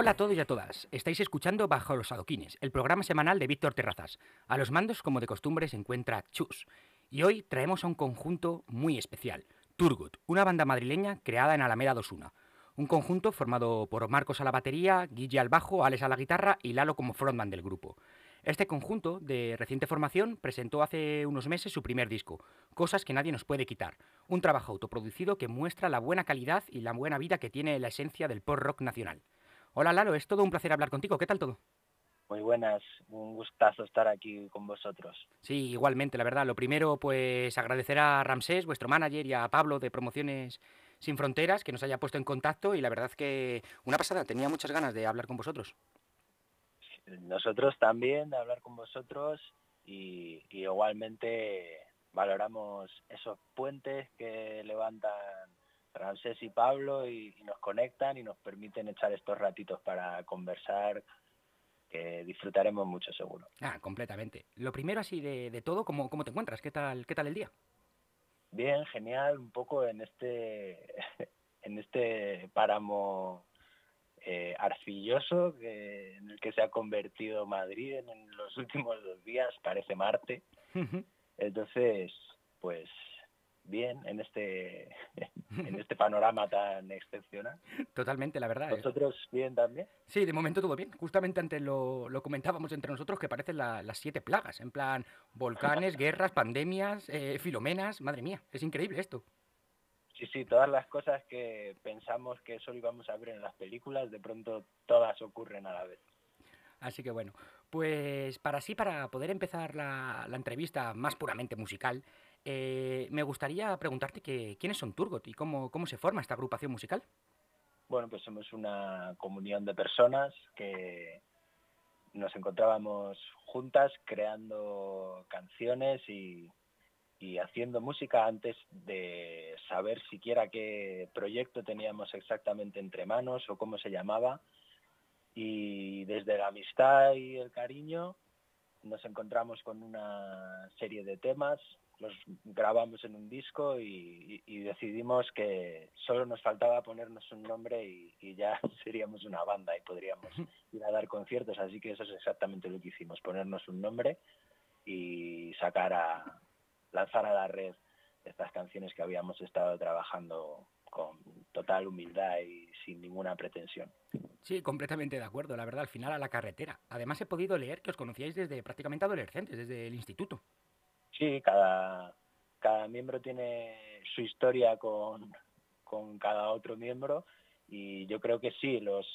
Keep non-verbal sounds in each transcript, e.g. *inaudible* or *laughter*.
Hola a todos y a todas. Estáis escuchando Bajo los Adoquines, el programa semanal de Víctor Terrazas. A los mandos, como de costumbre, se encuentra Chus. Y hoy traemos a un conjunto muy especial, Turgut, una banda madrileña creada en Alameda Dosuna. Un conjunto formado por Marcos a la batería, Guille al bajo, Alex a la guitarra y Lalo como frontman del grupo. Este conjunto, de reciente formación, presentó hace unos meses su primer disco, Cosas que nadie nos puede quitar, un trabajo autoproducido que muestra la buena calidad y la buena vida que tiene la esencia del pop rock nacional. Hola Lalo, es todo un placer hablar contigo. ¿Qué tal todo? Muy buenas, un gustazo estar aquí con vosotros. Sí, igualmente, la verdad. Lo primero, pues agradecer a Ramsés, vuestro manager, y a Pablo de Promociones Sin Fronteras, que nos haya puesto en contacto y la verdad que una pasada, tenía muchas ganas de hablar con vosotros. Nosotros también de hablar con vosotros y, y igualmente valoramos esos puentes que levantan Ramsés y Pablo y, y, nos conectan y nos permiten echar estos ratitos para conversar que disfrutaremos mucho seguro. Ah, completamente. Lo primero así de, de todo, ¿cómo, ¿cómo te encuentras? ¿Qué tal, ¿Qué tal el día? Bien, genial, un poco en este *laughs* en este páramo eh, arcilloso que, en el que se ha convertido Madrid en, en los últimos dos días, parece Marte. Entonces, pues bien en este en este panorama tan excepcional. Totalmente, la verdad. ¿Vosotros eh. bien también? Sí, de momento todo bien. Justamente antes lo, lo comentábamos entre nosotros que parecen la, las siete plagas, en plan volcanes, *laughs* guerras, pandemias, eh, filomenas, madre mía, es increíble esto. Sí, sí, todas las cosas que pensamos que solo íbamos a ver en las películas, de pronto todas ocurren a la vez. Así que bueno, pues para sí, para poder empezar la, la entrevista más puramente musical, eh, me gustaría preguntarte que, quiénes son Turgot y cómo, cómo se forma esta agrupación musical. Bueno, pues somos una comunión de personas que nos encontrábamos juntas creando canciones y, y haciendo música antes de saber siquiera qué proyecto teníamos exactamente entre manos o cómo se llamaba. Y desde la amistad y el cariño nos encontramos con una serie de temas los grabamos en un disco y, y, y, decidimos que solo nos faltaba ponernos un nombre y, y, ya *laughs* seríamos una banda y podríamos *laughs* ir a dar conciertos. Así que eso es exactamente lo que hicimos, ponernos un nombre y sacar a, lanzar a la red estas canciones que habíamos estado trabajando con total humildad y sin ninguna pretensión. Sí, completamente de acuerdo. La verdad, al final a la carretera. Además he podido leer que os conocíais desde prácticamente adolescentes, desde el instituto. Sí, cada, cada miembro tiene su historia con, con cada otro miembro y yo creo que sí, los,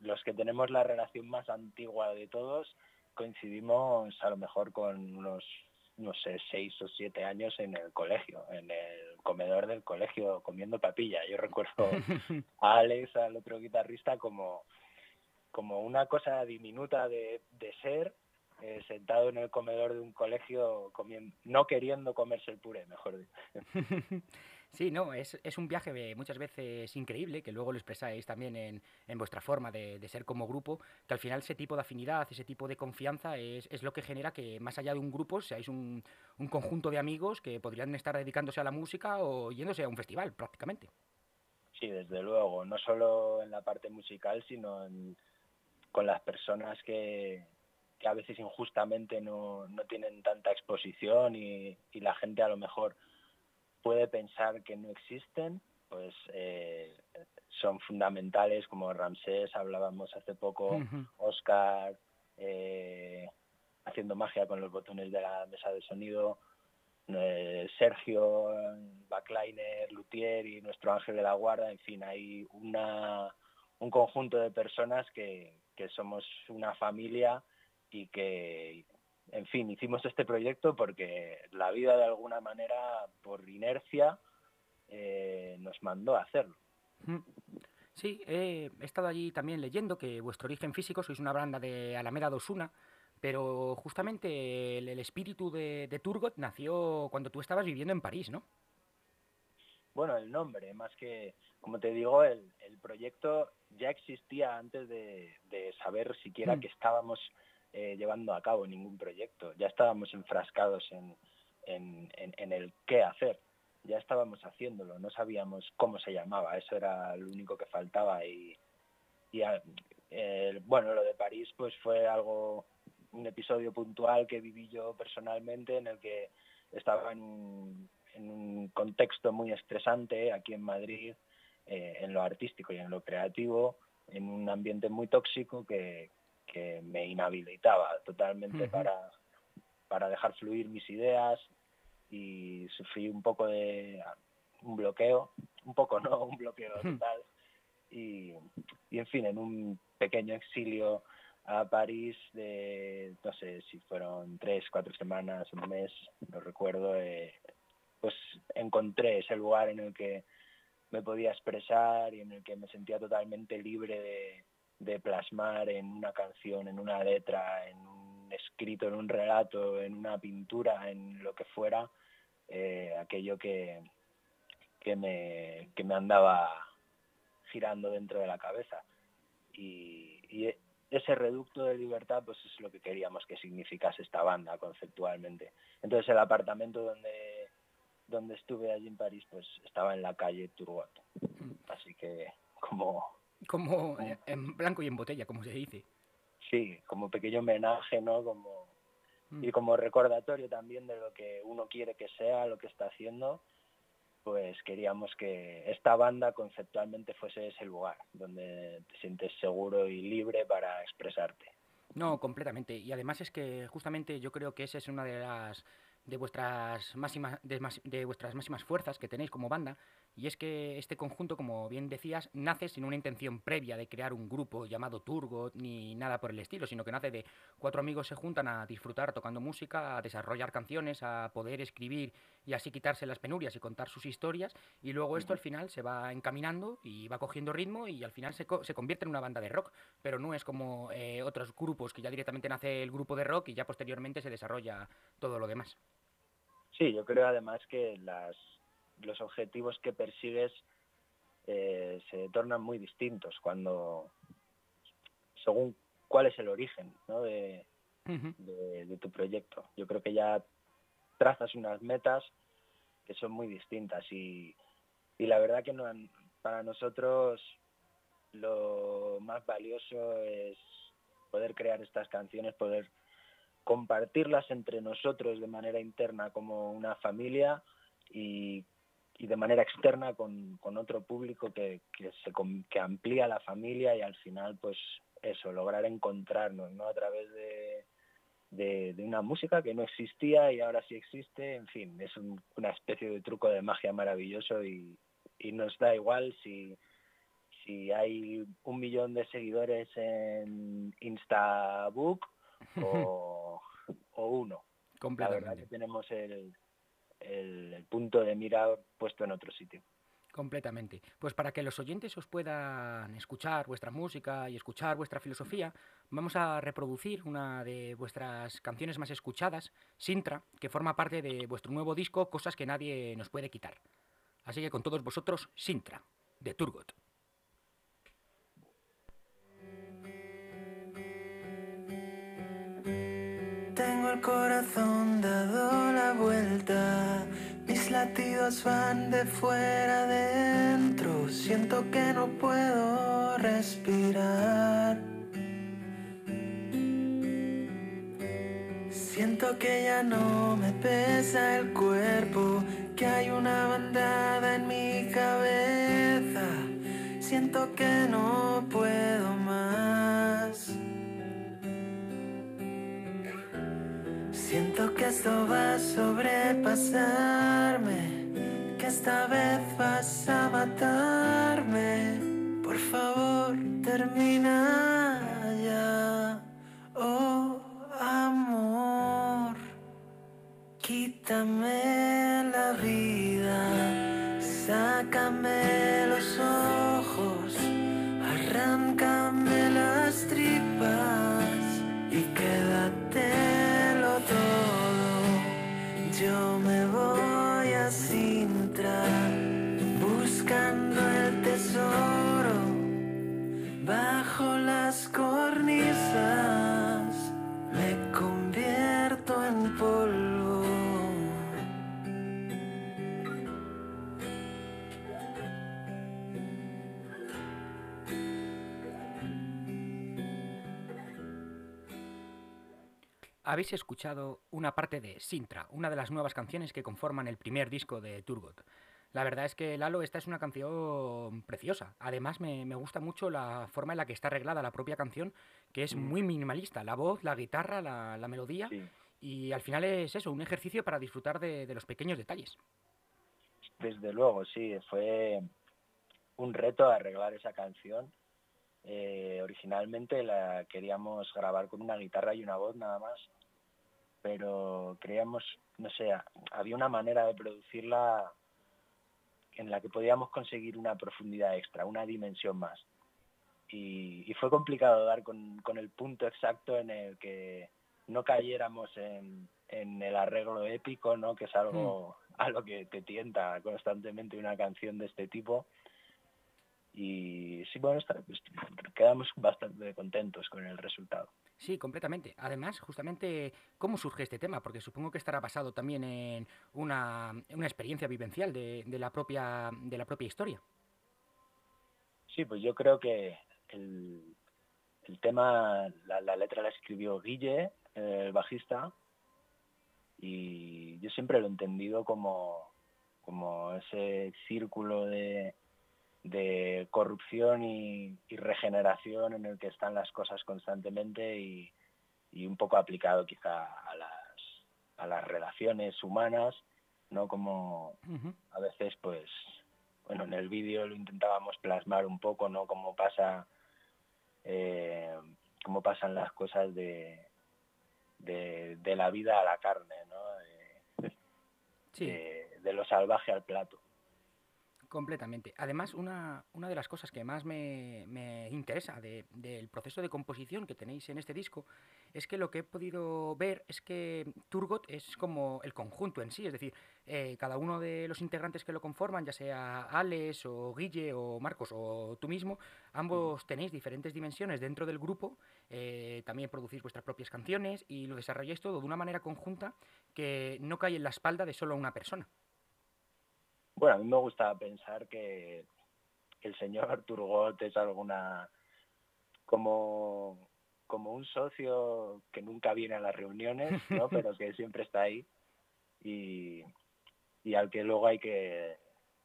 los que tenemos la relación más antigua de todos coincidimos a lo mejor con unos, no sé, seis o siete años en el colegio, en el comedor del colegio comiendo papilla. Yo recuerdo *laughs* a Alex, al otro guitarrista, como, como una cosa diminuta de, de ser eh, sentado en el comedor de un colegio comiendo, no queriendo comerse el puré, mejor dicho. *laughs* Sí, no, es, es, un viaje muchas veces increíble, que luego lo expresáis también en, en vuestra forma de, de, ser como grupo, que al final ese tipo de afinidad, ese tipo de confianza es, es lo que genera que más allá de un grupo seáis un, un, conjunto de amigos que podrían estar dedicándose a la música o yéndose a un festival prácticamente. Sí, desde luego, no solo en la parte musical, sino en, con las personas que, que a veces injustamente no, no tienen tanta exposición y, y, la gente a lo mejor puede pensar que no existen, pues eh, son fundamentales, como Ramsés, hablábamos hace poco, uh -huh. Oscar, eh, haciendo magia con los botones de la mesa de sonido, eh, Sergio, Backliner, Luthier y nuestro ángel de la guarda, en fin, hay una, un conjunto de personas que, que somos una familia y que en fin, hicimos este proyecto porque la vida de alguna manera, por inercia, eh, nos mandó a hacerlo. Sí, eh, he estado allí también leyendo que vuestro origen físico sois una banda de Alameda Dosuna, pero justamente el, el espíritu de, de, Turgot nació cuando tú estabas viviendo en París, ¿no? Bueno, el nombre, más que, como te digo, el, el proyecto ya existía antes de, de saber siquiera mm. que estábamos eh, llevando a cabo ningún proyecto. Ya estábamos enfrascados en, en, en, el qué hacer. Ya estábamos haciéndolo, no sabíamos cómo se llamaba. Eso era lo único que faltaba y, y a, bueno, lo de París pues fue algo, un episodio puntual que viví yo personalmente en el que estaba en un, en un contexto muy estresante aquí en Madrid, eh, en lo artístico y en lo creativo, en un ambiente muy tóxico que, que me inhabilitaba totalmente para, para dejar fluir mis ideas y sufrí un poco de un bloqueo, un poco no, un bloqueo total. Y, y en fin, en un pequeño exilio a París de, no sé si fueron tres, cuatro semanas, un mes, no recuerdo, eh, pues encontré ese lugar en el que me podía expresar y en el que me sentía totalmente libre de, plasmar en una canción, en una letra, en un escrito, en un relato, en una pintura, en lo que fuera, eh, aquello que, que, me, que me andaba girando dentro de la cabeza. Y, y, ese reducto de libertad pues es lo que queríamos que significase esta banda conceptualmente. Entonces el apartamento donde donde estuve allí en París, pues estaba en la calle Turgot. Mm. Así que como... *laughs* Como en blanco y en botella, como se dice. Sí, como pequeño homenaje, ¿no? Como, mm. Y como recordatorio también de lo que uno quiere que sea, lo que está haciendo, pues queríamos que esta banda conceptualmente fuese ese lugar donde te sientes seguro y libre para expresarte. No, completamente. Y además es que justamente yo creo que esa es una de las de vuestras máximas de, vuestras máximas fuerzas que tenéis como banda y es que este conjunto como bien decías nace sin una intención previa de crear un grupo llamado Turgot ni nada por el estilo sino que nace de cuatro amigos se juntan a disfrutar tocando música a desarrollar canciones a poder escribir y así quitarse las penurias y contar sus historias y luego esto al final se va encaminando y va cogiendo ritmo y al final se, se convierte en una banda de rock pero no es como eh, otros grupos que ya directamente nace el grupo de rock y ya posteriormente se desarrolla todo lo demás Sí, yo creo además que las, los objetivos que persigues eh, se tornan muy distintos cuando, según cuál es el origen ¿no? de, de, tu proyecto. Yo creo que ya trazas unas metas que son muy distintas y, y la verdad que para nosotros lo más valioso es poder crear estas canciones, poder compartirlas entre nosotros de manera interna como una familia y, de manera externa con, otro público que, se, que amplía la familia y al final pues eso, lograr encontrarnos ¿no? a través de, de, una música que no existía y ahora sí existe, en fin, es una especie de truco de magia maravilloso y, y nos da igual si, si hay un millón de seguidores en Instabook o, *laughs* uno. La verdad que tenemos el, el, punto de mira puesto en otro sitio. Completamente. Pues para que los oyentes os puedan escuchar vuestra música y escuchar vuestra filosofía, vamos a reproducir una de vuestras canciones más escuchadas, Sintra, que forma parte de vuestro nuevo disco Cosas que nadie nos puede quitar. Así que con todos vosotros, Sintra, de Turgot. el corazón dado la vuelta. Mis latidos van de fuera adentro. Siento que no puedo respirar. Siento que ya no me pesa el cuerpo, que hay una bandada en mi cabeza. Siento que no puedo más. Siento que esto va a sobrepasarme, que esta vez vas a matarme. Por favor, termina quítame la vida, sácame los ojos, arráncame las tripas y quédate. Yo habéis escuchado una parte de Sintra, una de las nuevas canciones que conforman el primer disco de Turgot. La verdad es que Lalo, esta es una canción preciosa. Además, me, gusta mucho la forma en la que está arreglada la propia canción, que es mm. muy minimalista. La voz, la guitarra, la, melodía. Y al final es eso, un ejercicio para disfrutar de, los pequeños detalles. Desde luego, sí. Fue un reto arreglar esa canción. Eh, originalmente la queríamos grabar con una guitarra y una voz nada más, pero creíamos, no sé, había una manera de producirla en la que podíamos conseguir una profundidad extra, una dimensión más. Y, fue complicado dar con, el punto exacto en el que no cayéramos en, el arreglo épico, ¿no? que es algo hmm. a lo que te tienta constantemente una canción de este tipo. Y sí, bueno, pues, quedamos bastante contentos con el resultado. Sí, completamente. Además, justamente, ¿cómo surge este tema? Porque supongo que estará basado también en una, una experiencia vivencial de, la propia, de la propia historia. Sí, pues yo creo que el, el tema, la, letra la escribió Guille, el bajista, y yo siempre lo he entendido como, como ese círculo de, de corrupción y, regeneración en el que están las cosas constantemente y, un poco aplicado quizá a las, a las relaciones humanas, ¿no? Como a veces, pues, bueno, en el vídeo lo intentábamos plasmar un poco, ¿no? Cómo pasa, eh, cómo pasan las cosas de, de, la vida a la carne, ¿no? de lo salvaje al plato. Completamente. Además, una, una, de las cosas que más me, me interesa del proceso de composición que tenéis en este disco es que lo que he podido ver es que Turgot es como el conjunto en sí, es decir, eh, cada uno de los integrantes que lo conforman, ya sea Alex o Guille o Marcos o tú mismo, ambos tenéis diferentes dimensiones dentro del grupo, eh, también producís vuestras propias canciones y lo desarrolláis todo de una manera conjunta que no cae en la espalda de solo una persona. Bueno, a mí me gusta pensar que el señor *laughs* Turgot es alguna como como un socio que nunca viene a las reuniones, ¿no? *laughs* pero que siempre está ahí y, al que luego hay que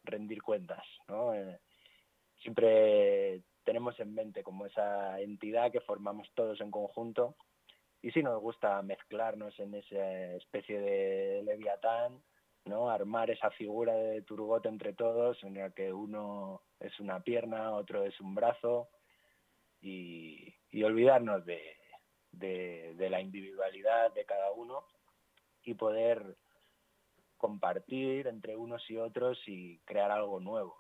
rendir cuentas. ¿no? Eh, siempre tenemos en mente como esa entidad que formamos todos en conjunto y sí nos gusta mezclarnos en esa especie de leviatán ¿no? Armar esa figura de Turgot entre todos, en la que uno es una pierna, otro es un brazo, y, olvidarnos de, de, la individualidad de cada uno y poder compartir entre unos y otros y crear algo nuevo.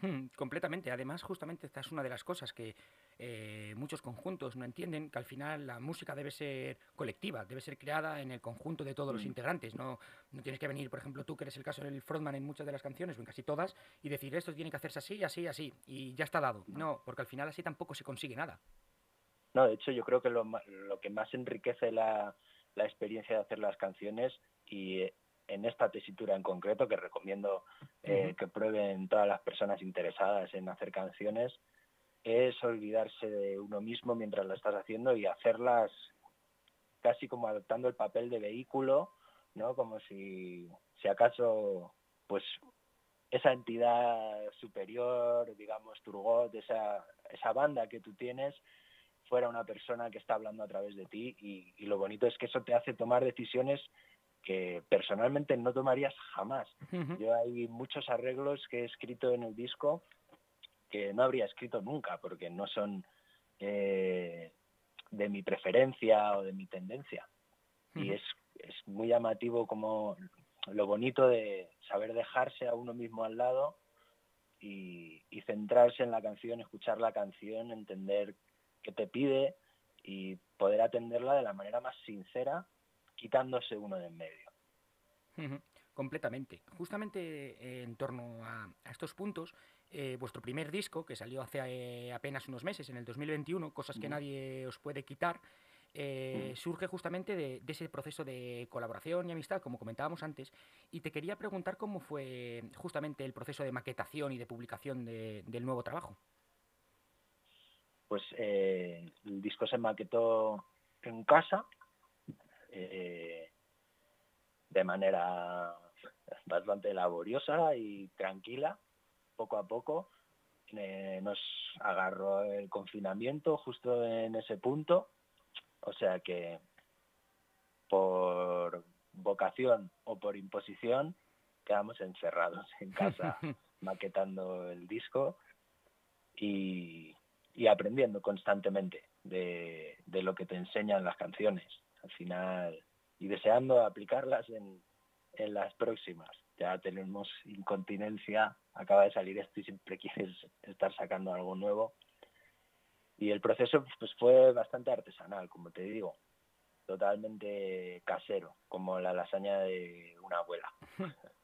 Hmm, completamente. Además, justamente esta es una de las cosas que eh, muchos conjuntos no entienden, que al final la música debe ser colectiva, debe ser creada en el conjunto de todos los mm. integrantes. No, no tienes que venir, por ejemplo, tú que eres el caso del frontman en muchas de las canciones, o en casi todas, y decir esto tiene que hacerse así, así, así, y ya está dado. No, porque al final así tampoco se consigue nada. No, de hecho yo creo que lo, lo que más enriquece la, la experiencia de hacer las canciones y en esta tesitura en concreto, que recomiendo eh, que prueben todas las personas interesadas en hacer canciones, es olvidarse de uno mismo mientras lo estás haciendo y hacerlas casi como adoptando el papel de vehículo, ¿no? Como si, si acaso, pues esa entidad superior, digamos, Turgot, esa, esa banda que tú tienes, fuera una persona que está hablando a través de ti y, y lo bonito es que eso te hace tomar decisiones que personalmente no tomarías jamás. Yo hay muchos arreglos que he escrito en el disco que no habría escrito nunca porque no son eh, de mi preferencia o de mi tendencia. Y es, es muy llamativo como lo bonito de saber dejarse a uno mismo al lado y, y, centrarse en la canción, escuchar la canción, entender qué te pide y poder atenderla de la manera más sincera quitándose uno de en medio. Completamente. Justamente eh, en torno a, estos puntos, eh, vuestro primer disco, que salió hace eh, apenas unos meses, en el 2021, Cosas que nadie os puede quitar, surge justamente de, ese proceso de colaboración y amistad, como comentábamos antes, y te quería preguntar cómo fue justamente el proceso de maquetación y de publicación del nuevo trabajo. Pues el disco se maquetó en casa, eh, de manera bastante laboriosa y tranquila, poco a poco. Eh, nos agarró el confinamiento justo en ese punto, o sea que por vocación o por imposición quedamos encerrados en casa *laughs* maquetando el disco y, aprendiendo constantemente de, lo que te enseñan las canciones al final y deseando aplicarlas en, en las próximas. Ya tenemos incontinencia, acaba de salir esto y siempre quieres estar sacando algo nuevo. Y el proceso pues fue bastante artesanal, como te digo, totalmente casero, como la lasaña de una abuela. *laughs*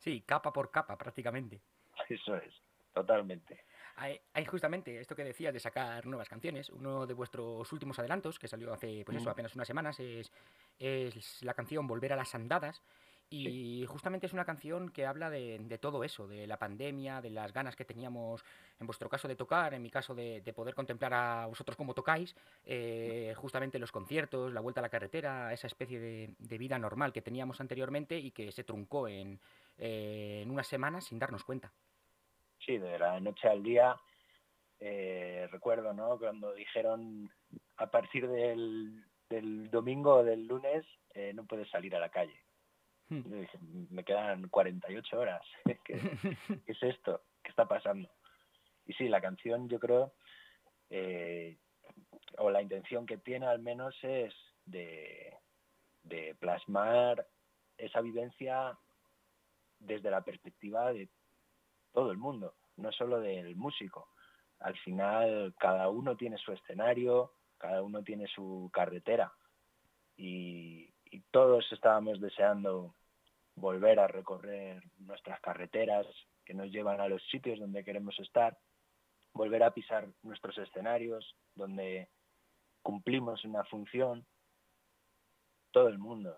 Sí, capa por capa prácticamente. Eso es, totalmente. Hay, justamente esto que decías de sacar nuevas canciones. Uno de vuestros últimos adelantos, que salió hace pues eso, mm. apenas unas semanas, es, es la canción Volver a las Andadas. Y justamente es una canción que habla de, todo eso, de la pandemia, de las ganas que teníamos, en vuestro caso, de tocar, en mi caso, de, poder contemplar a vosotros cómo tocáis, eh, justamente los conciertos, la vuelta a la carretera, esa especie de, vida normal que teníamos anteriormente y que se truncó en, eh, en unas semanas sin darnos cuenta. Sí, de la noche al día, eh, recuerdo, ¿no? Cuando dijeron a partir del, del domingo o del lunes no puedes salir a la calle Hmm. me quedan 48 horas. *laughs* ¿Qué, es esto? ¿Qué está pasando? Y sí, la canción yo creo, eh, o la intención que tiene al menos es de, plasmar esa vivencia desde la perspectiva de todo el mundo, no solo del músico. Al final cada uno tiene su escenario, cada uno tiene su carretera y todos estábamos deseando volver a recorrer nuestras carreteras que nos llevan a los sitios donde queremos estar, volver a pisar nuestros escenarios donde cumplimos una función, todo el mundo,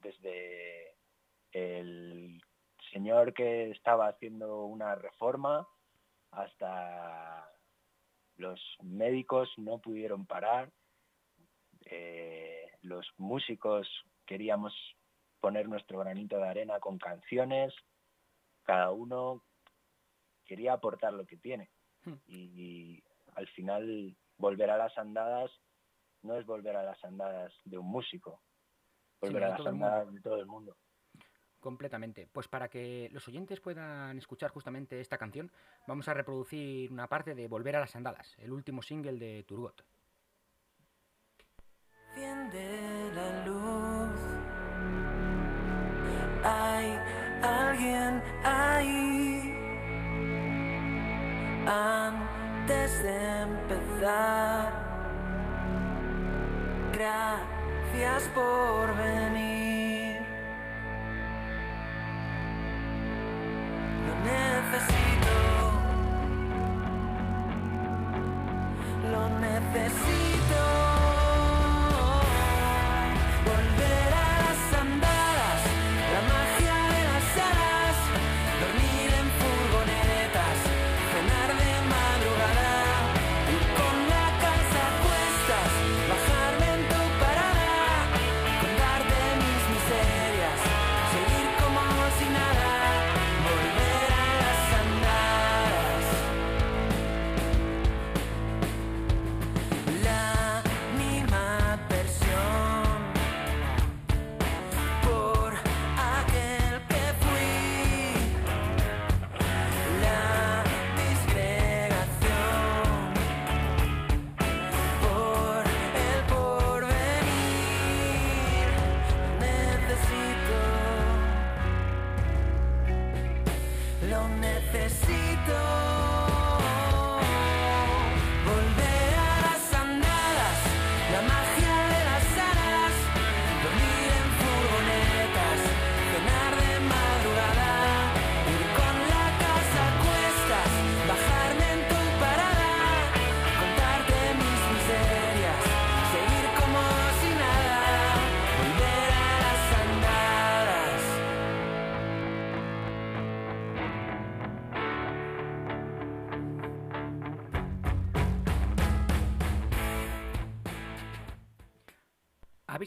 desde el señor que estaba haciendo una reforma hasta los médicos no pudieron parar, eh, los músicos queríamos poner nuestro granito de arena con canciones, cada uno quería aportar lo que tiene. Hmm. Y, al final volver a las andadas no es volver a las andadas de un músico, volver a las andadas de todo el mundo. Completamente. Pues para que los oyentes puedan escuchar justamente esta canción, vamos a reproducir una parte de Volver a las Andadas, el último single de Turgot. Hay alguien ahí antes de empezar. Gracias por venir. lo necesito.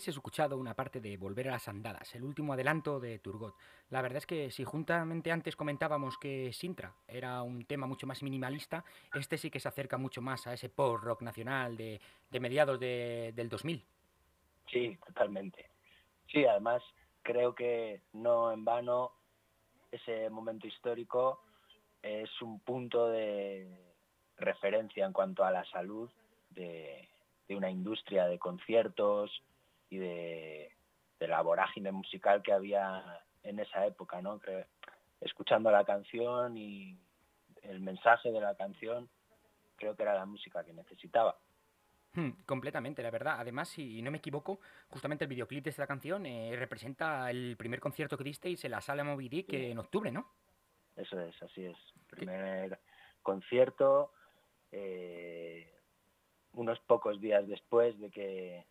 Habéis escuchado una parte de Volver a las Andadas, el último adelanto de Turgot. La verdad es que si juntamente antes comentábamos que Sintra era un tema mucho más minimalista, este sí que se acerca mucho más a ese post-rock nacional de, mediados del 2000. Sí, totalmente. Sí, además creo que no en vano ese momento histórico es un punto de referencia en cuanto a la salud de, de una industria de conciertos, y de, la vorágine musical que había en esa época, ¿no? escuchando la canción y el mensaje de la canción, creo que era la música que necesitaba. Hmm, completamente, la verdad. Además, si no me equivoco, justamente el videoclip de esta canción eh, representa el primer concierto que disteis en la sala Moby Dick en octubre, ¿no? Eso es, así es. Primer concierto, eh, unos pocos días después de que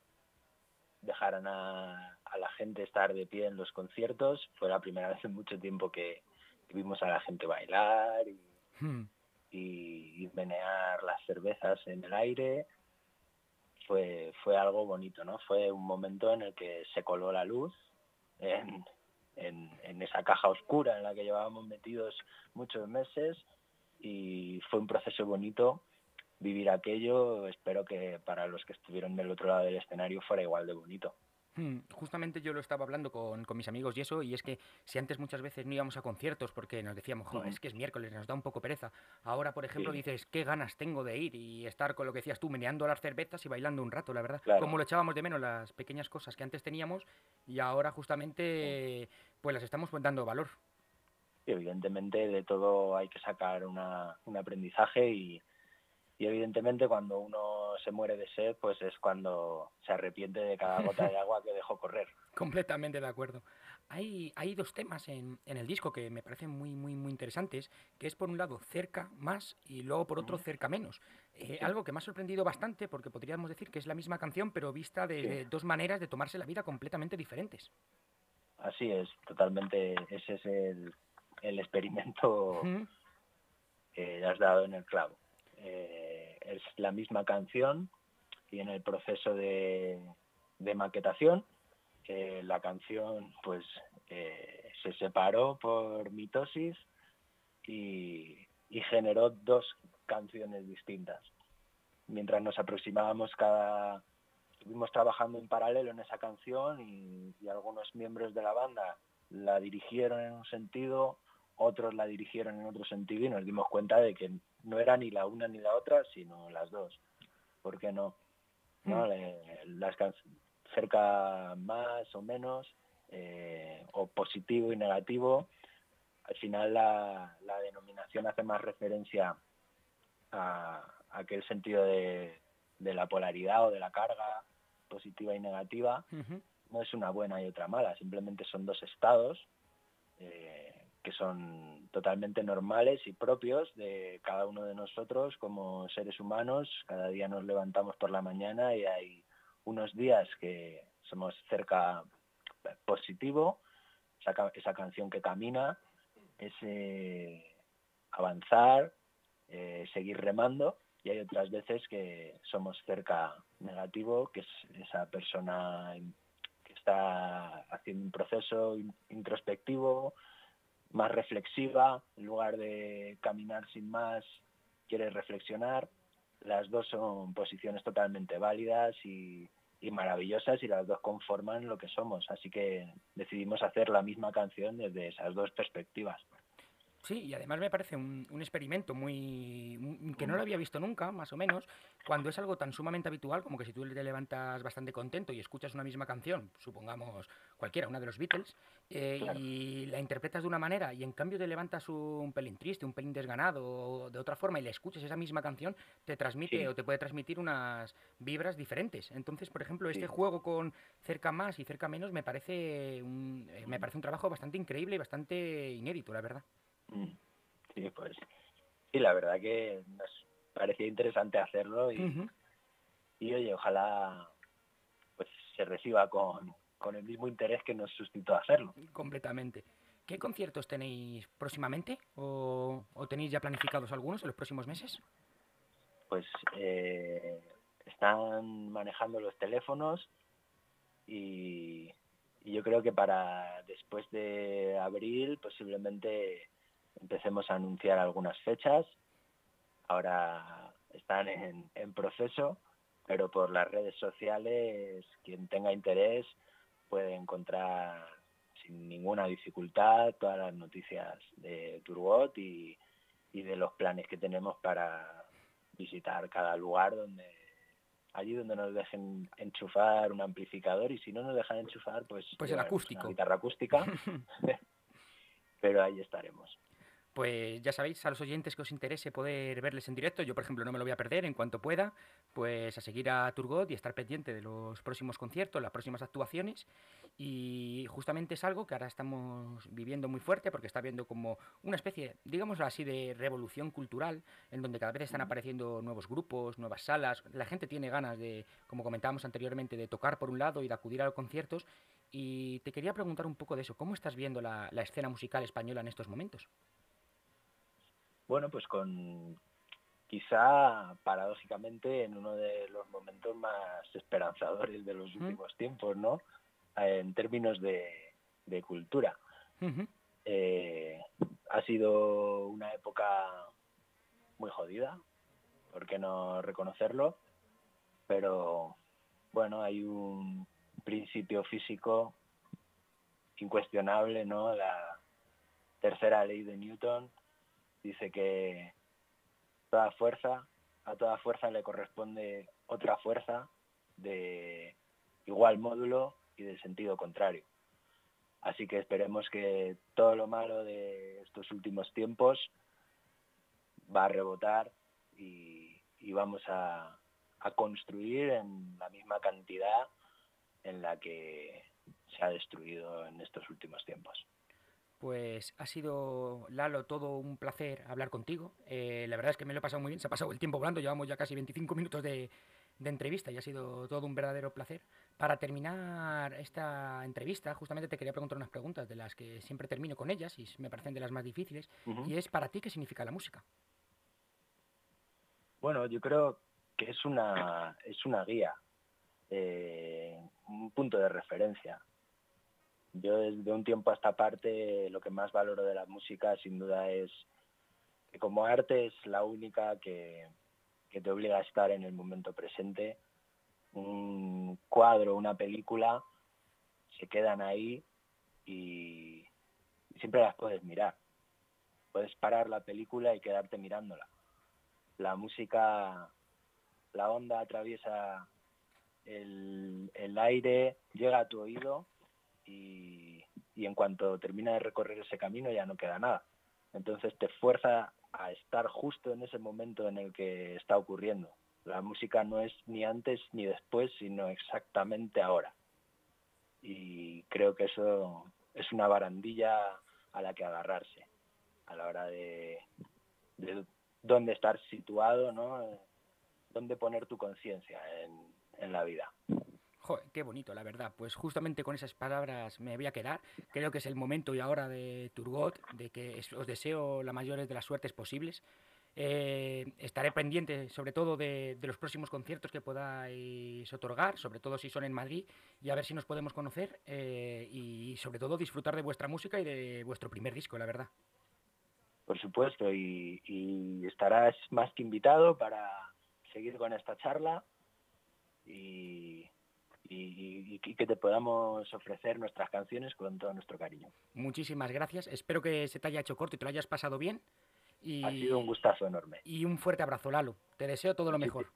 dejaran a, la gente estar de pie en los conciertos. Fue la primera vez en mucho tiempo que, vimos a la gente bailar hmm. y, menear las cervezas en el aire. Fue, fue algo bonito, ¿no? Fue un momento en el que se coló la luz en, en esa caja oscura en la que llevábamos metidos muchos meses y fue un proceso bonito vivir aquello, espero que para los que estuvieron del otro lado del escenario fuera igual de bonito. Hmm, justamente yo lo estaba hablando con, mis amigos y eso, y es que si antes muchas veces no íbamos a conciertos porque nos decíamos, joder, es que es miércoles, nos da un poco pereza. Ahora, por ejemplo, dices, qué ganas tengo de ir y estar con lo que decías tú, meneando las cervezas y bailando un rato, la verdad. Como lo echábamos de menos las pequeñas cosas que antes teníamos y ahora justamente pues las estamos dando valor. Y evidentemente de todo hay que sacar una, un aprendizaje y, y evidentemente cuando uno se muere de sed, pues es cuando se arrepiente de cada *laughs* gota de agua que dejó correr. Completamente de acuerdo. Hay, hay dos temas en, en, el disco que me parecen muy, muy, muy interesantes, que es por un lado cerca más y luego por otro cerca menos. Eh, algo que me ha sorprendido bastante porque podríamos decir que es la misma canción, pero vista de dos maneras de tomarse la vida completamente diferentes. Así es, totalmente. Ese es el, el experimento que has dado en el clavo. Eh, es la misma canción y en el proceso de, maquetación la canción pues eh, se separó por mitosis y, generó dos canciones distintas. Mientras nos aproximábamos cada... Estuvimos trabajando en paralelo en esa canción y, y algunos miembros de la banda la dirigieron en un sentido, otros la dirigieron en otro sentido y nos dimos cuenta de que no era ni la una ni la otra, sino las dos. ¿Por qué no? ¿No? Mm. las cerca más o menos, eh, o positivo y negativo, al final la, denominación hace más referencia a, aquel sentido de, la polaridad o de la carga positiva y negativa. No es una buena y otra mala, simplemente son dos estados eh, que son totalmente normales y propios de cada uno de nosotros como seres humanos. Cada día nos levantamos por la mañana y hay unos días que somos cerca positivo, esa, canción que camina, ese avanzar, eh, seguir remando, y hay otras veces que somos cerca negativo, que es esa persona que está haciendo un proceso introspectivo, más reflexiva, en lugar de caminar sin más, quiere reflexionar. Las dos son posiciones totalmente válidas y, maravillosas y las dos conforman lo que somos. Así que decidimos hacer la misma canción desde esas dos perspectivas. Sí, y además me parece un, experimento muy que no lo había visto nunca, más o menos, cuando es algo tan sumamente habitual como que si tú te levantas bastante contento y escuchas una misma canción, supongamos cualquiera, una de los Beatles, eh, y la interpretas de una manera y en cambio te levantas un pelín triste, un pelín desganado o de otra forma y le escuchas esa misma canción, te transmite o te puede transmitir unas vibras diferentes. Entonces, por ejemplo, este juego con cerca más y cerca menos me parece un, eh, me parece un trabajo bastante increíble y bastante inédito, la verdad. Mm. Sí, pues sí, la verdad que nos parecía interesante hacerlo y, y oye, ojalá pues se reciba con, el mismo interés que nos suscitó hacerlo. Completamente. ¿Qué conciertos tenéis próximamente o, tenéis ya planificados algunos en los próximos meses? Pues eh, están manejando los teléfonos y, yo creo que para después de abril posiblemente empecemos a anunciar algunas fechas. Ahora están en, en proceso, pero por las redes sociales quien tenga interés puede encontrar sin ninguna dificultad todas las noticias de Turgot y, y de los planes que tenemos para visitar cada lugar donde allí donde nos dejen enchufar un amplificador y si no nos dejan enchufar pues pues el acústico una guitarra acústica. *laughs* *laughs* Pero ahí estaremos pues ya sabéis, a los oyentes que os interese poder verles en directo, yo por ejemplo no me lo voy a perder en cuanto pueda, pues a seguir a Turgot y estar pendiente de los próximos conciertos, las próximas actuaciones. Y justamente es algo que ahora estamos viviendo muy fuerte porque está habiendo como una especie, digamos así, de revolución cultural en donde cada vez están apareciendo nuevos grupos, nuevas salas. La gente tiene ganas de, como comentábamos anteriormente, de tocar por un lado y de acudir a los conciertos. Y te quería preguntar un poco de eso, ¿cómo estás viendo la, la escena musical española en estos momentos? Bueno, pues con quizá paradójicamente en uno de los momentos más esperanzadores de los últimos tiempos, ¿no? En términos de, cultura. Eh, ha sido una época muy jodida, ¿por qué no reconocerlo? Pero bueno, hay un principio físico incuestionable, ¿no? La tercera ley de Newton, dice que toda fuerza, a toda fuerza le corresponde otra fuerza de igual módulo y de sentido contrario. Así que esperemos que todo lo malo de estos últimos tiempos va a rebotar y, vamos a, a construir en la misma cantidad en la que se ha destruido en estos últimos tiempos. Pues ha sido, Lalo, todo un placer hablar contigo. Eh, la verdad es que me lo he pasado muy bien, se ha pasado el tiempo volando, llevamos ya casi 25 minutos de, entrevista y ha sido todo un verdadero placer. Para terminar esta entrevista, justamente te quería preguntar unas preguntas de las que siempre termino con ellas y me parecen de las más difíciles. Y es, ¿para ti qué significa la música? Bueno, yo creo que es una, es una guía, eh, un punto de referencia yo desde un tiempo a esta parte lo que más valoro de la música sin duda es que como arte es la única que, te obliga a estar en el momento presente. Un cuadro, una película, se quedan ahí y, siempre las puedes mirar. Puedes parar la película y quedarte mirándola. La música, la onda atraviesa el, el aire, llega a tu oído y, en cuanto termina de recorrer ese camino ya no queda nada. Entonces te fuerza a estar justo en ese momento en el que está ocurriendo. La música no es ni antes ni después, sino exactamente ahora. Y creo que eso es una barandilla a la que agarrarse a la hora de, de dónde estar situado, ¿no? Dónde poner tu conciencia en la vida. Joder, qué bonito, la verdad. Pues justamente con esas palabras me voy a quedar. Creo que es el momento y ahora de Turgot, de que os deseo la mayor de las suertes posibles. Eh, estaré pendiente sobre todo de, los próximos conciertos que podáis otorgar, sobre todo si son en Madrid, y a ver si nos podemos conocer eh, y sobre todo disfrutar de vuestra música y de vuestro primer disco, la verdad. Por supuesto, y, y estarás más que invitado para seguir con esta charla y y, que te podamos ofrecer nuestras canciones con todo nuestro cariño. Muchísimas gracias. Espero que se te haya hecho corto y te lo hayas pasado bien. Y, ha sido un gustazo enorme. Y un fuerte abrazo, Lalo. Te deseo todo lo mejor.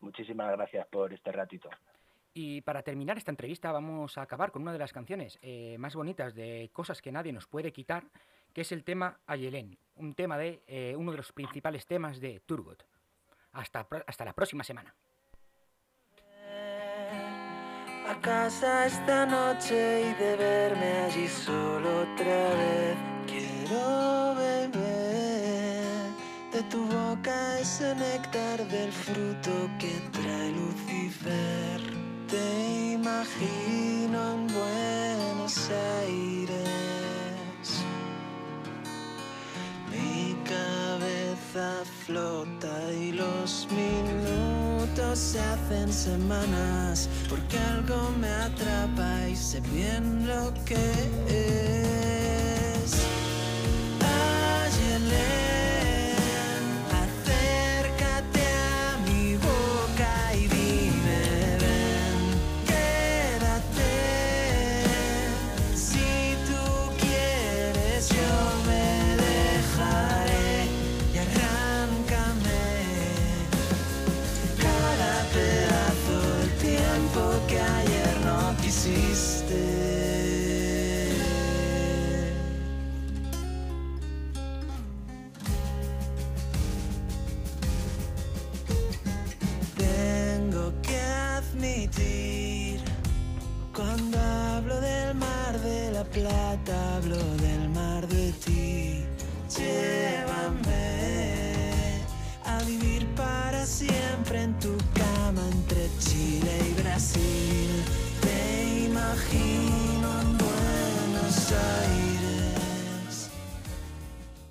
Muchísimas gracias por este ratito. Y para terminar esta entrevista vamos a acabar con una de las canciones eh, más bonitas de Cosas que nadie nos puede quitar, que es el tema Ayelén, un tema de eh, uno de los principales temas de Turgot. Hasta, hasta la próxima semana a casa esta noche y de verme allí solo otra vez. Quiero beber de tu boca ese néctar del fruto que trae Lucifer. Te imagino en Buenos Aires. Mi cabeza flota y los minutos gestos se hacen semanas, porque algo me atrapa y sé bien lo que es.